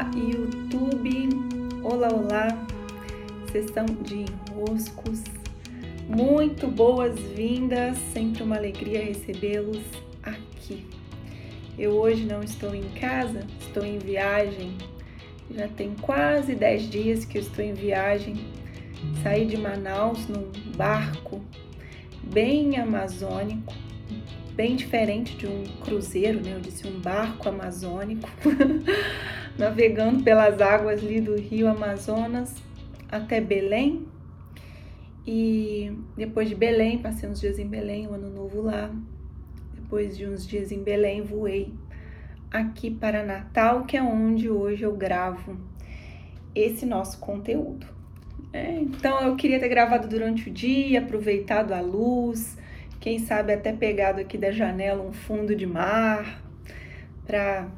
Olá, YouTube! Olá, olá! Sessão de enroscos. Muito boas-vindas, sempre uma alegria recebê-los aqui. Eu hoje não estou em casa, estou em viagem. Já tem quase 10 dias que eu estou em viagem. Saí de Manaus num barco bem amazônico bem diferente de um cruzeiro, né? Eu disse um barco amazônico, navegando pelas águas ali do rio Amazonas até Belém. E depois de Belém, passei uns dias em Belém, o um ano novo lá. Depois de uns dias em Belém, voei aqui para Natal, que é onde hoje eu gravo esse nosso conteúdo. É, então eu queria ter gravado durante o dia, aproveitado a luz, quem sabe até pegado aqui da janela um fundo de mar para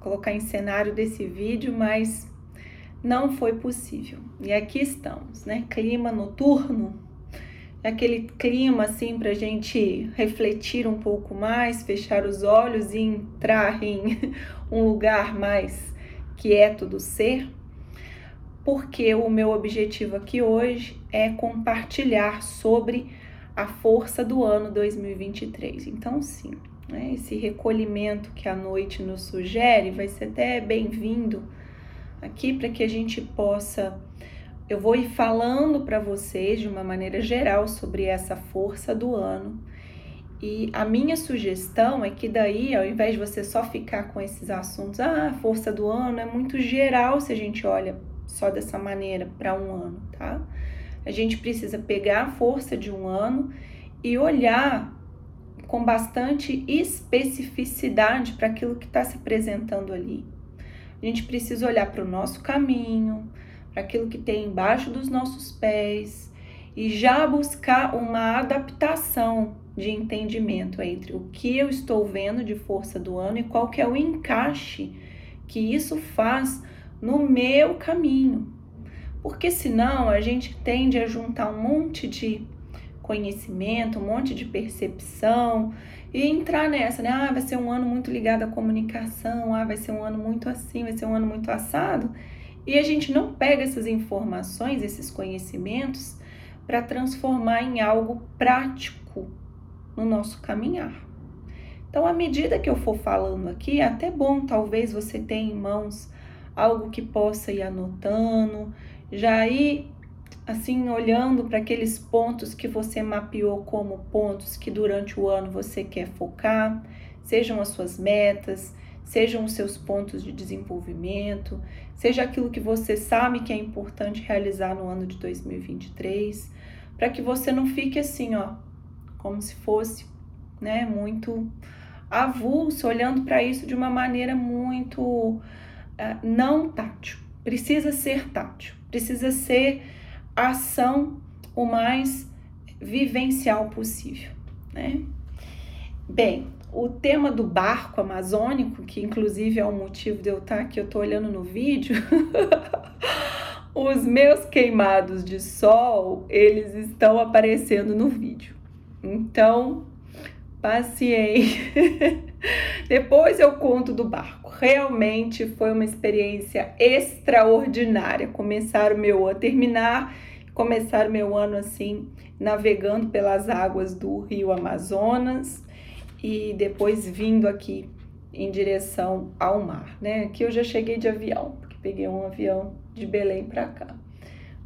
colocar em cenário desse vídeo, mas não foi possível. E aqui estamos, né? Clima noturno, aquele clima assim para a gente refletir um pouco mais, fechar os olhos e entrar em um lugar mais quieto do ser, porque o meu objetivo aqui hoje é compartilhar sobre a força do ano 2023. Então, sim, né, esse recolhimento que a noite nos sugere vai ser até bem-vindo aqui para que a gente possa. Eu vou ir falando para vocês de uma maneira geral sobre essa força do ano. E a minha sugestão é que daí, ao invés de você só ficar com esses assuntos, ah, força do ano é muito geral se a gente olha só dessa maneira para um ano, tá? A gente precisa pegar a força de um ano e olhar com bastante especificidade para aquilo que está se apresentando ali. A gente precisa olhar para o nosso caminho, para aquilo que tem embaixo dos nossos pés e já buscar uma adaptação de entendimento entre o que eu estou vendo de força do ano e qual que é o encaixe que isso faz no meu caminho, porque senão a gente tende a juntar um monte de conhecimento, um monte de percepção e entrar nessa, né? Ah, vai ser um ano muito ligado à comunicação, ah, vai ser um ano muito assim, vai ser um ano muito assado. E a gente não pega essas informações, esses conhecimentos, para transformar em algo prático no nosso caminhar. Então, à medida que eu for falando aqui, é até bom, talvez você tenha em mãos algo que possa ir anotando, já ir assim olhando para aqueles pontos que você mapeou como pontos que durante o ano você quer focar, sejam as suas metas, sejam os seus pontos de desenvolvimento, seja aquilo que você sabe que é importante realizar no ano de 2023, para que você não fique assim, ó, como se fosse, né, muito avulso, olhando para isso de uma maneira muito uh, não tátil. Precisa ser tátil precisa ser ação o mais vivencial possível, né? Bem, o tema do barco amazônico, que inclusive é o motivo de eu estar aqui, eu estou olhando no vídeo, os meus queimados de sol, eles estão aparecendo no vídeo. Então, paciência. Depois eu conto do barco. Realmente foi uma experiência extraordinária começar o meu terminar, começar o meu ano assim, navegando pelas águas do Rio Amazonas e depois vindo aqui em direção ao mar, né? Aqui eu já cheguei de avião, porque peguei um avião de Belém para cá.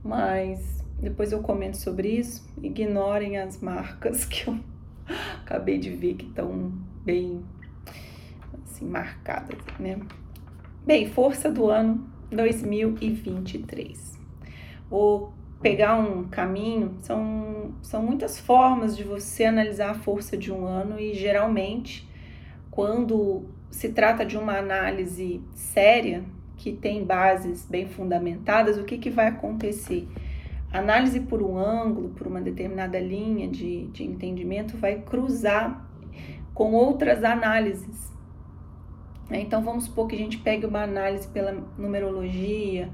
Mas depois eu comento sobre isso. Ignorem as marcas que eu acabei de ver que estão bem assim marcadas, né? Bem, força do ano 2023. Vou pegar um caminho, são, são muitas formas de você analisar a força de um ano e geralmente quando se trata de uma análise séria, que tem bases bem fundamentadas, o que, que vai acontecer? Análise por um ângulo, por uma determinada linha de, de entendimento, vai cruzar com outras análises. Então vamos supor que a gente pegue uma análise pela numerologia,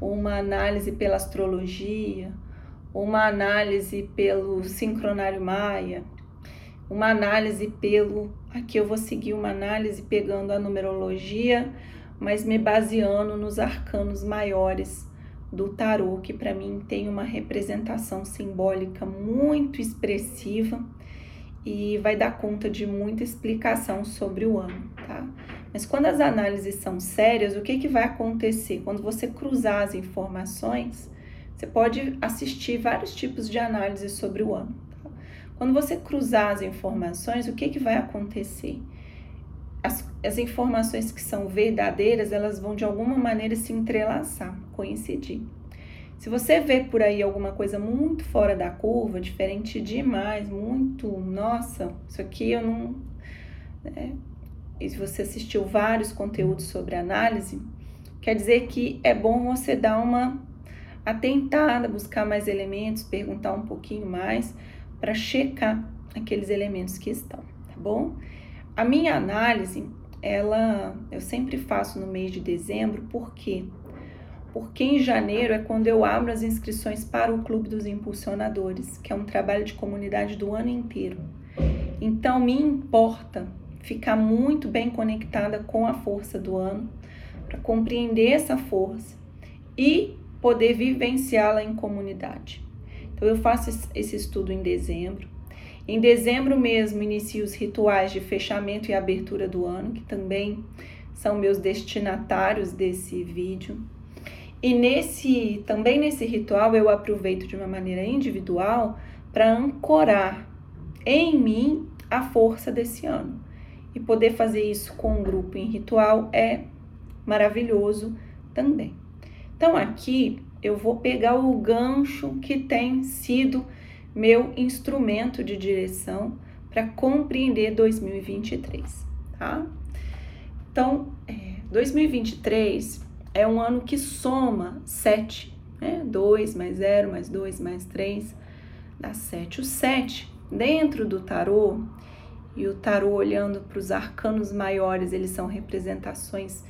uma análise pela astrologia, uma análise pelo sincronário maia, uma análise pelo. Aqui eu vou seguir uma análise pegando a numerologia, mas me baseando nos arcanos maiores do tarô, que para mim tem uma representação simbólica muito expressiva e vai dar conta de muita explicação sobre o ano, tá? Mas quando as análises são sérias, o que, que vai acontecer? Quando você cruzar as informações, você pode assistir vários tipos de análise sobre o ano. Tá? Quando você cruzar as informações, o que, que vai acontecer? As, as informações que são verdadeiras, elas vão de alguma maneira se entrelaçar, coincidir. Se você vê por aí alguma coisa muito fora da curva, diferente demais, muito, nossa, isso aqui eu não. Né? E se você assistiu vários conteúdos sobre análise, quer dizer que é bom você dar uma atentada, buscar mais elementos, perguntar um pouquinho mais para checar aqueles elementos que estão, tá bom? A minha análise, ela eu sempre faço no mês de dezembro, por quê? Porque em janeiro é quando eu abro as inscrições para o Clube dos Impulsionadores, que é um trabalho de comunidade do ano inteiro. Então me importa ficar muito bem conectada com a força do ano, para compreender essa força e poder vivenciá-la em comunidade. Então eu faço esse estudo em dezembro. Em dezembro mesmo inicio os rituais de fechamento e abertura do ano, que também são meus destinatários desse vídeo. E nesse também nesse ritual eu aproveito de uma maneira individual para ancorar em mim a força desse ano. E poder fazer isso com um grupo em ritual é maravilhoso também. Então aqui eu vou pegar o gancho que tem sido meu instrumento de direção para compreender 2023, tá? Então, é, 2023 é um ano que soma 7, né? 2 mais 0 mais 2 mais 3 dá 7. O 7, dentro do tarô, e o tarô olhando para os arcanos maiores, eles são representações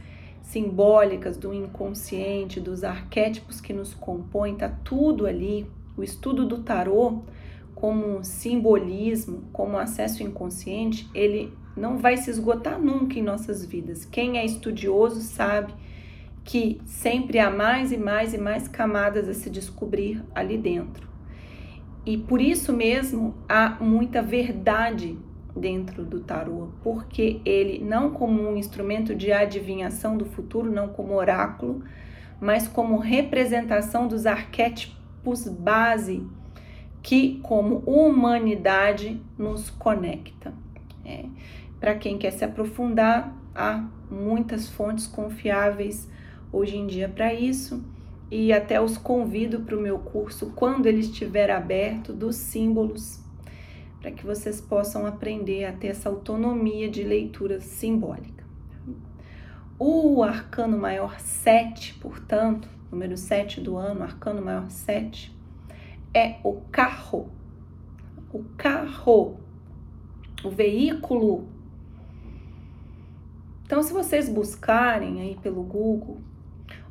simbólicas do inconsciente, dos arquétipos que nos compõem, tá tudo ali. O estudo do tarô como simbolismo, como acesso inconsciente, ele não vai se esgotar nunca em nossas vidas. Quem é estudioso sabe que sempre há mais e mais e mais camadas a se descobrir ali dentro. E por isso mesmo há muita verdade dentro do tarô, porque ele não como um instrumento de adivinhação do futuro, não como oráculo, mas como representação dos arquétipos base que, como humanidade, nos conecta. É. Para quem quer se aprofundar, há muitas fontes confiáveis hoje em dia para isso e até os convido para o meu curso quando ele estiver aberto dos símbolos para que vocês possam aprender a ter essa autonomia de leitura simbólica. O arcano maior 7, portanto, número 7 do ano, arcano maior 7, é o carro. O carro, o veículo. Então, se vocês buscarem aí pelo Google,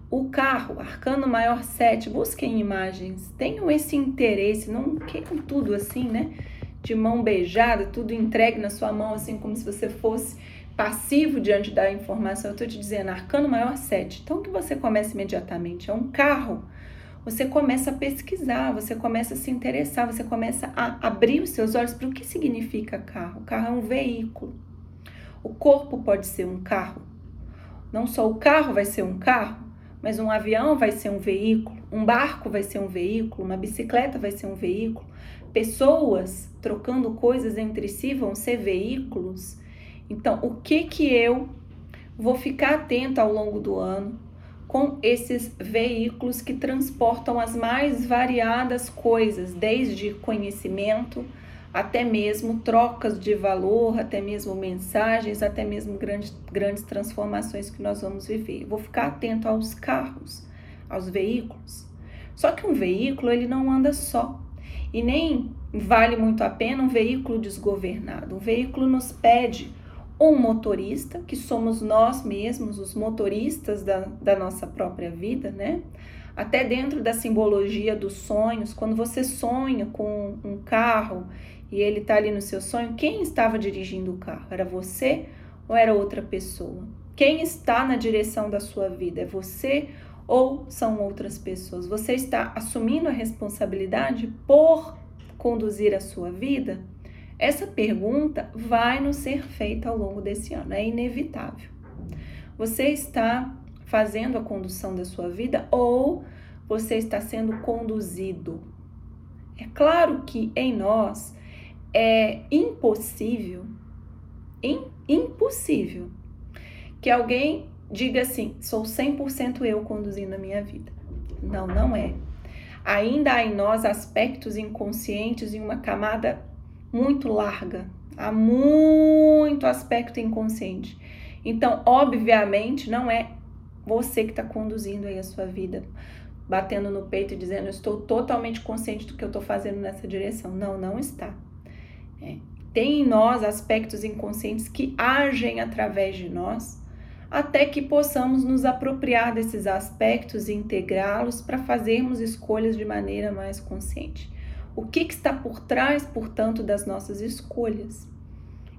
o carro, arcano maior 7, busquem imagens, tenham esse interesse, não queiram tudo assim, né? De mão beijada, tudo entregue na sua mão, assim como se você fosse passivo diante da informação. Eu estou te dizendo, arcano maior 7. Então, que você começa imediatamente? É um carro. Você começa a pesquisar, você começa a se interessar, você começa a abrir os seus olhos para o que significa carro. O carro é um veículo. O corpo pode ser um carro. Não só o carro vai ser um carro, mas um avião vai ser um veículo, um barco vai ser um veículo, uma bicicleta vai ser um veículo, pessoas trocando coisas entre si vão ser veículos. Então, o que que eu vou ficar atento ao longo do ano com esses veículos que transportam as mais variadas coisas, desde conhecimento até mesmo trocas de valor, até mesmo mensagens, até mesmo grandes, grandes transformações que nós vamos viver. vou ficar atento aos carros, aos veículos. Só que um veículo ele não anda só. E nem vale muito a pena um veículo desgovernado. Um veículo nos pede um motorista, que somos nós mesmos, os motoristas da, da nossa própria vida, né? Até dentro da simbologia dos sonhos, quando você sonha com um carro e ele está ali no seu sonho, quem estava dirigindo o carro? Era você ou era outra pessoa? Quem está na direção da sua vida? É você ou são outras pessoas? Você está assumindo a responsabilidade por conduzir a sua vida? Essa pergunta vai nos ser feita ao longo desse ano, é inevitável. Você está fazendo a condução da sua vida ou você está sendo conduzido? É claro que em nós é impossível, impossível, que alguém diga assim: sou 100% eu conduzindo a minha vida. Não, não é. Ainda há em nós aspectos inconscientes em uma camada muito larga. Há muito aspecto inconsciente. Então, obviamente, não é você que está conduzindo aí a sua vida, batendo no peito e dizendo: estou totalmente consciente do que eu estou fazendo nessa direção. Não, não está. É. Tem em nós aspectos inconscientes que agem através de nós até que possamos nos apropriar desses aspectos e integrá-los para fazermos escolhas de maneira mais consciente. O que, que, está por trás, portanto, das nossas escolhas?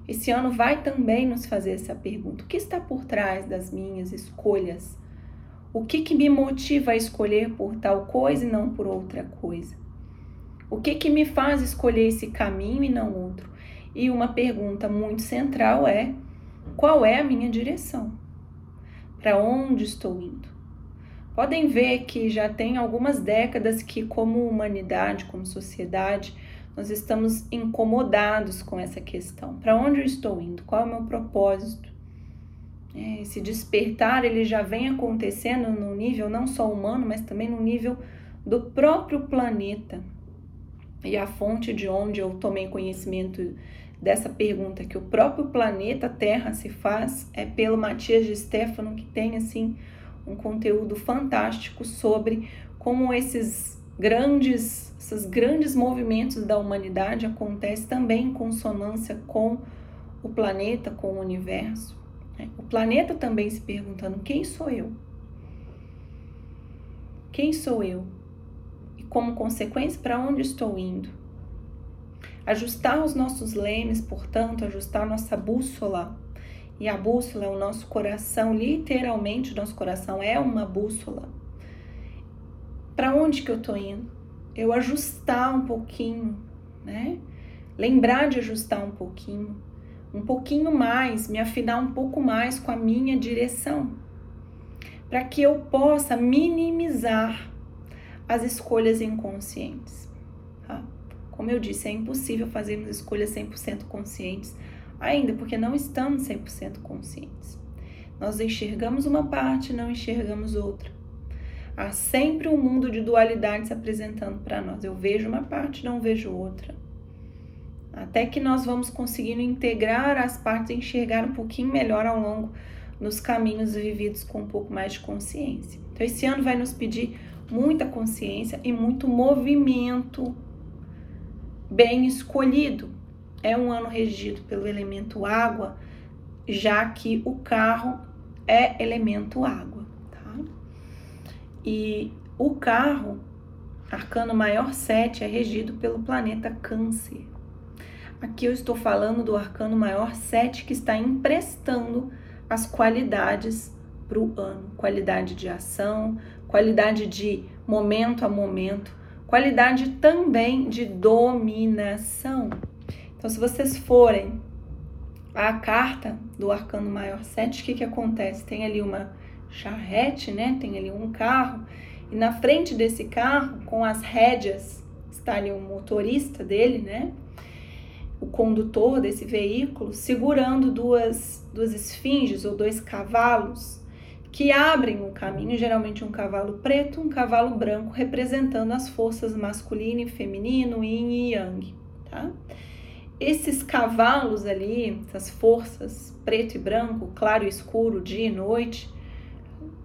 Esse ano vai também nos fazer essa pergunta: o que está por trás das minhas escolhas? O que, que me motiva a escolher por tal coisa e não por outra coisa? O que, que me faz escolher esse caminho e não outro? E uma pergunta muito central é: qual é a minha direção? Para onde estou indo. Podem ver que já tem algumas décadas que, como humanidade, como sociedade, nós estamos incomodados com essa questão. Para onde eu estou indo? Qual é o meu propósito? É, esse despertar ele já vem acontecendo no nível não só humano, mas também no nível do próprio planeta. E a fonte de onde eu tomei conhecimento dessa pergunta que o próprio planeta Terra se faz é pelo Matias de Stefano, que tem assim um conteúdo fantástico sobre como esses grandes, esses grandes movimentos da humanidade acontecem também em consonância com o planeta, com o universo. Né? O planeta também se perguntando: quem sou eu? Quem sou eu? E como consequência, para onde estou indo? Ajustar os nossos lemes, portanto, ajustar nossa bússola. E a bússola é o nosso coração, literalmente, o nosso coração é uma bússola. Para onde que eu tô indo? Eu ajustar um pouquinho, né? Lembrar de ajustar um pouquinho, um pouquinho mais, me afinar um pouco mais com a minha direção, para que eu possa minimizar as escolhas inconscientes. Como eu disse, é impossível fazermos escolhas 100% conscientes, ainda porque não estamos 100% conscientes. Nós enxergamos uma parte, não enxergamos outra. Há sempre um mundo de dualidade se apresentando para nós. Eu vejo uma parte, não vejo outra. Até que nós vamos conseguindo integrar as partes e enxergar um pouquinho melhor ao longo nos caminhos vividos com um pouco mais de consciência. Então, esse ano vai nos pedir muita consciência e muito movimento bem escolhido. É um ano regido pelo elemento água, já que o carro é elemento água, tá? E o carro, arcano maior 7, é regido pelo planeta Câncer. Aqui eu estou falando do arcano maior 7 que está emprestando as qualidades para o ano, qualidade de ação, qualidade de momento a momento, qualidade também de dominação. Então, se vocês forem à carta do arcano maior 7, o que, que acontece? Tem ali uma charrete, né? Tem ali um carro, e na frente desse carro, com as rédeas, está ali o motorista dele, né? O condutor desse veículo, segurando duas, duas esfinges ou dois cavalos que abrem o caminho, geralmente um cavalo preto, um cavalo branco, representando as forças masculino e feminino, yin e yang, tá? Esses cavalos ali, essas forças preto e branco, claro e escuro, dia e noite,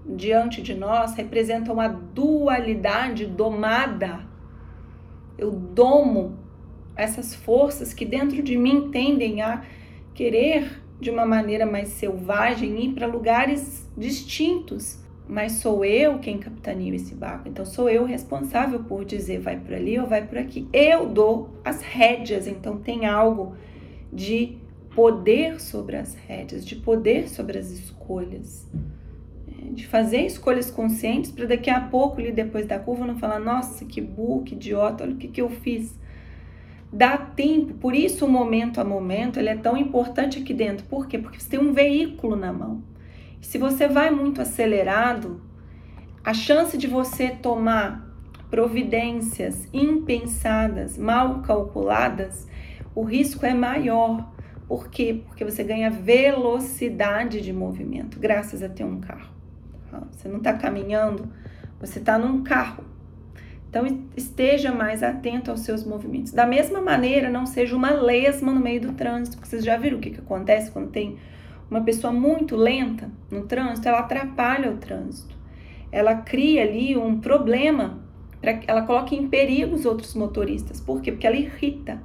diante de nós, representam a dualidade domada. Eu domo essas forças que dentro de mim tendem a querer de uma maneira mais selvagem, ir para lugares distintos. Mas sou eu quem capitaneia esse barco. Então sou eu responsável por dizer vai por ali ou vai por aqui. Eu dou as rédeas, então tem algo de poder sobre as rédeas, de poder sobre as escolhas, é, de fazer escolhas conscientes para daqui a pouco, ali depois da curva, não falar: nossa, que burro, que idiota, olha o que, que eu fiz. Dá tempo, por isso o momento a momento ele é tão importante aqui dentro. Por quê? Porque você tem um veículo na mão. Se você vai muito acelerado, a chance de você tomar providências impensadas, mal calculadas, o risco é maior. Por quê? Porque você ganha velocidade de movimento graças a ter um carro. Você não está caminhando, você está num carro. Então esteja mais atento aos seus movimentos. Da mesma maneira, não seja uma lesma no meio do trânsito, porque vocês já viram o que, que acontece quando tem uma pessoa muito lenta no trânsito, ela atrapalha o trânsito. Ela cria ali um problema, pra, ela coloca em perigo os outros motoristas. Por quê? Porque ela irrita.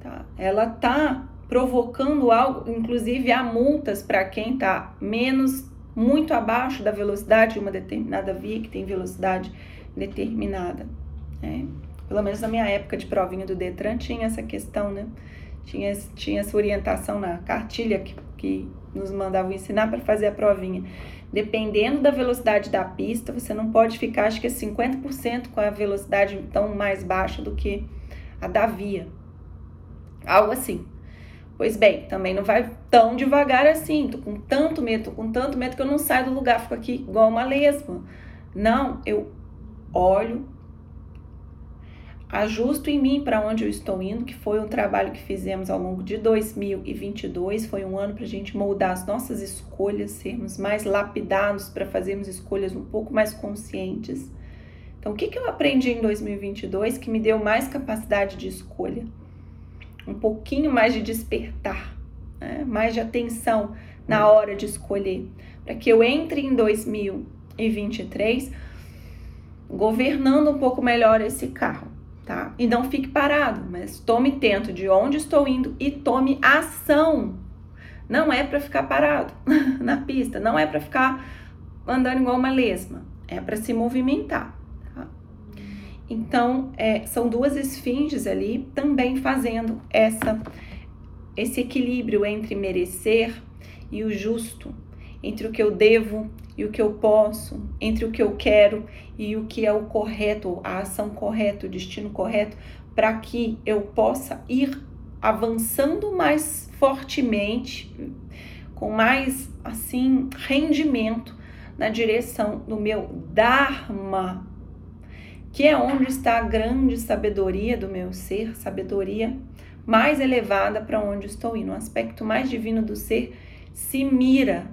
Tá? Ela tá provocando algo, inclusive há multas para quem está menos, muito abaixo da velocidade de uma determinada via que tem velocidade determinada. Né? Pelo menos na minha época de provinha do Detran tinha essa questão, né? Tinha, tinha essa orientação na cartilha que, que nos mandavam ensinar para fazer a provinha. Dependendo da velocidade da pista, você não pode ficar, acho que é 50% com a velocidade então mais baixa do que a da via. Algo assim. Pois bem, também não vai tão devagar assim. Tô com tanto medo, tô com tanto medo que eu não saio do lugar, fico aqui igual uma lesma. Não, eu olho, ajusto em mim para onde eu estou indo, que foi um trabalho que fizemos ao longo de 2022. Foi um ano para a gente moldar as nossas escolhas, sermos mais lapidados para fazermos escolhas um pouco mais conscientes. Então, o que, que eu aprendi em 2022 que me deu mais capacidade de escolha? Um pouquinho mais de despertar, né? mais de atenção na hora de escolher, para que eu entre em 2023 governando um pouco melhor esse carro, tá? E não fique parado, mas tome tento de onde estou indo e tome ação. Não é para ficar parado na pista, não é para ficar andando igual uma lesma, é para se movimentar. Tá? Então, é, são duas esfinges ali também fazendo essa esse equilíbrio entre merecer e o justo, entre o que eu devo e o que eu posso, entre o que eu quero e o que é o correto, a ação correta, o destino correto, para que eu possa ir avançando mais fortemente, com mais assim rendimento na direção do meu Dharma, que é onde está a grande sabedoria do meu ser, sabedoria mais elevada para onde estou indo, o aspecto mais divino do ser se mira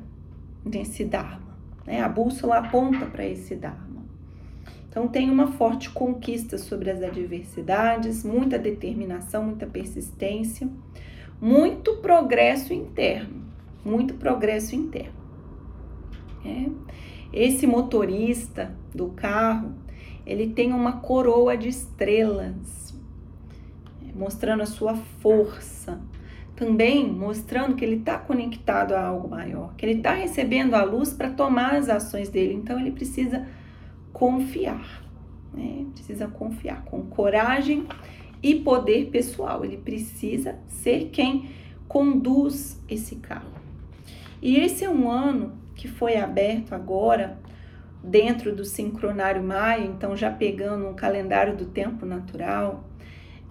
nesse Dharma. Né? A bússola aponta para esse Dharma. Então, tem uma forte conquista sobre as adversidades, muita determinação, muita persistência, muito progresso interno. Muito progresso interno. É. Esse motorista do carro, ele tem uma coroa de estrelas, mostrando a sua força, também mostrando que ele está conectado a algo maior, que ele está recebendo a luz para tomar as ações dele. Então ele precisa confiar, né? Precisa confiar com coragem e poder pessoal. Ele precisa ser quem conduz esse carro. E esse é um ano que foi aberto agora dentro do sincronário maia, então já pegando um calendário do tempo natural,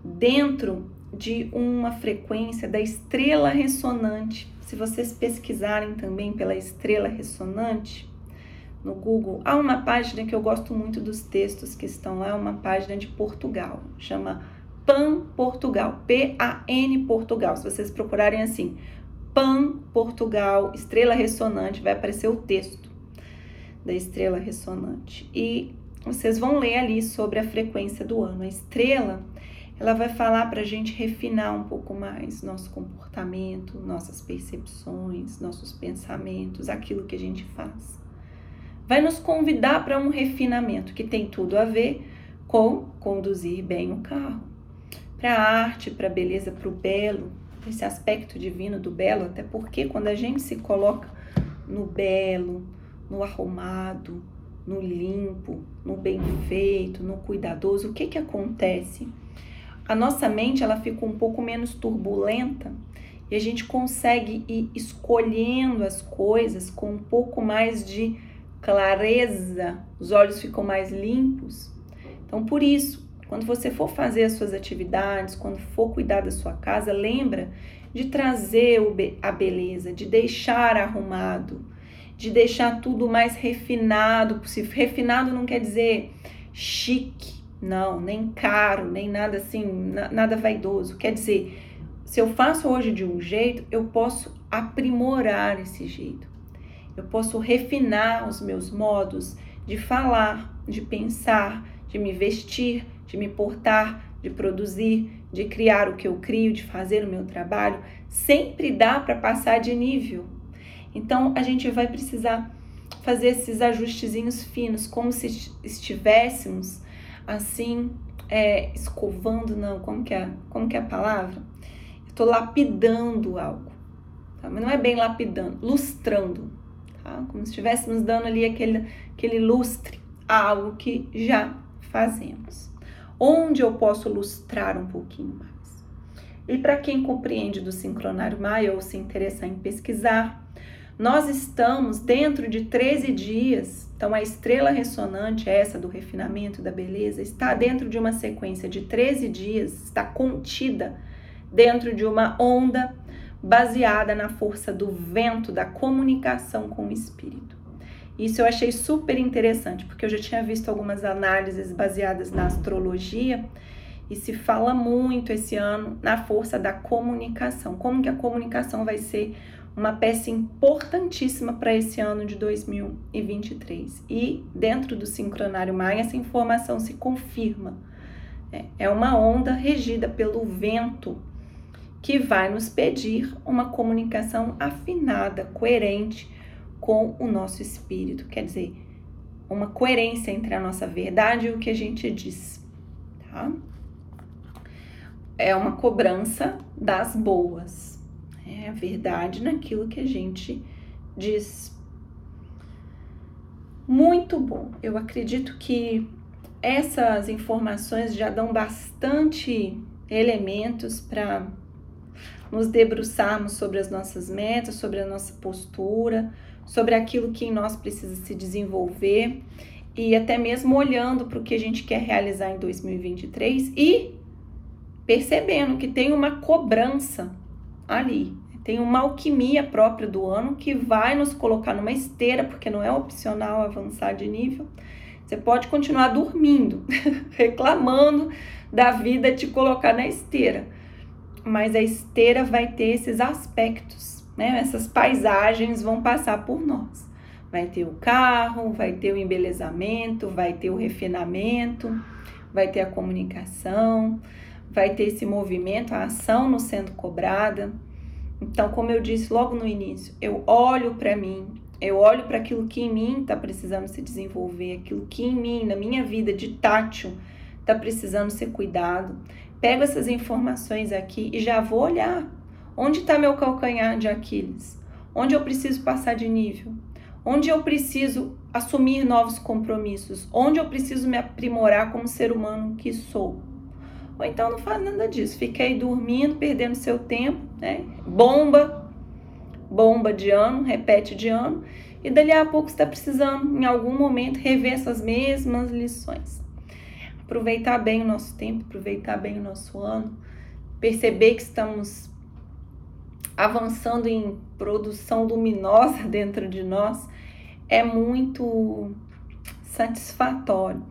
dentro de uma frequência da estrela ressonante. Se vocês pesquisarem também pela estrela ressonante no Google, há uma página que eu gosto muito dos textos que estão lá, uma página de Portugal, chama Pan Portugal, P-A-N Portugal. Se vocês procurarem assim, Pan Portugal, estrela ressonante, vai aparecer o texto da estrela ressonante. E vocês vão ler ali sobre a frequência do ano. A estrela ela vai falar para a gente refinar um pouco mais nosso comportamento, nossas percepções, nossos pensamentos, aquilo que a gente faz. Vai nos convidar para um refinamento que tem tudo a ver com conduzir bem o carro, para a arte, para a beleza, para o belo, esse aspecto divino do belo, até porque quando a gente se coloca no belo, no arrumado, no limpo, no bem feito, no cuidadoso, o que que acontece? A nossa mente ela fica um pouco menos turbulenta e a gente consegue ir escolhendo as coisas com um pouco mais de clareza, os olhos ficam mais limpos. Então, por isso, quando você for fazer as suas atividades, quando for cuidar da sua casa, lembra de trazer a beleza, de deixar arrumado, de deixar tudo mais refinado possível. Refinado não quer dizer chique, não, nem caro, nem nada assim, nada vaidoso. Quer dizer, se eu faço hoje de um jeito, eu posso aprimorar esse jeito. Eu posso refinar os meus modos de falar, de pensar, de me vestir, de me portar, de produzir, de criar o que eu crio, de fazer o meu trabalho. Sempre dá para passar de nível. Então a gente vai precisar fazer esses ajustezinhos finos, como se estivéssemos assim é, escovando, não, como que é, como que é a palavra? Estou lapidando algo, tá? mas não é bem lapidando, lustrando, tá? Como se estivéssemos dando ali aquele, aquele lustre a algo que já fazemos. Onde eu posso lustrar um pouquinho mais? E para quem compreende do sincronário Maia ou se interessar em pesquisar, nós estamos dentro de 13 dias. Então, a estrela ressonante, essa do refinamento da beleza, está dentro de uma sequência de 13 dias, está contida dentro de uma onda baseada na força do vento, da comunicação com o espírito. Isso eu achei super interessante, porque eu já tinha visto algumas análises baseadas na astrologia e se fala muito esse ano na força da comunicação. Como que a comunicação vai ser uma peça importantíssima para esse ano de 2023. E dentro do sincronário Maia, essa informação se confirma. É, é uma onda regida pelo vento que vai nos pedir uma comunicação afinada, coerente com o nosso espírito, quer dizer, uma coerência entre a nossa verdade e o que a gente diz, tá? É uma cobrança das boas, é a verdade naquilo que a gente diz. Muito bom, eu acredito que essas informações já dão bastante elementos para nos debruçarmos sobre as nossas metas, sobre a nossa postura, sobre aquilo que em nós precisa se desenvolver e até mesmo olhando para o que a gente quer realizar em 2023 e percebendo que tem uma cobrança ali, tem uma alquimia própria do ano que vai nos colocar numa esteira, porque não é opcional avançar de nível. Você pode continuar dormindo, reclamando da vida te colocar na esteira, mas a esteira vai ter esses aspectos né? Essas paisagens vão passar por nós. Vai ter o carro, vai ter o embelezamento, vai ter o refinamento, vai ter a comunicação, vai ter esse movimento, a ação no sendo cobrada. Então, como eu disse logo no início, eu olho para mim, eu olho para aquilo que em mim está precisando se desenvolver, aquilo que em mim, na minha vida de tátil, está precisando ser cuidado. Pego essas informações aqui e já vou olhar Onde está meu calcanhar de Aquiles? Onde eu preciso passar de nível? Onde eu preciso assumir novos compromissos? Onde eu preciso me aprimorar como ser humano que sou? Ou então não faz nada disso, aí dormindo, perdendo seu tempo, né? Bomba, bomba de ano, repete de ano, e dali a pouco está precisando, em algum momento, rever essas mesmas lições. Aproveitar bem o nosso tempo, aproveitar bem o nosso ano, perceber que estamos avançando em produção luminosa dentro de nós é muito satisfatório.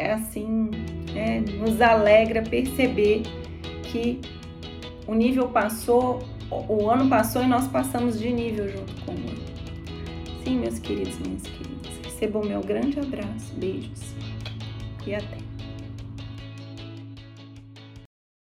É assim, é, nos alegra perceber que o nível passou, o ano passou e nós passamos de nível junto com o outro. Sim, meus queridos, minhas queridas, recebam meu grande abraço, beijos e até.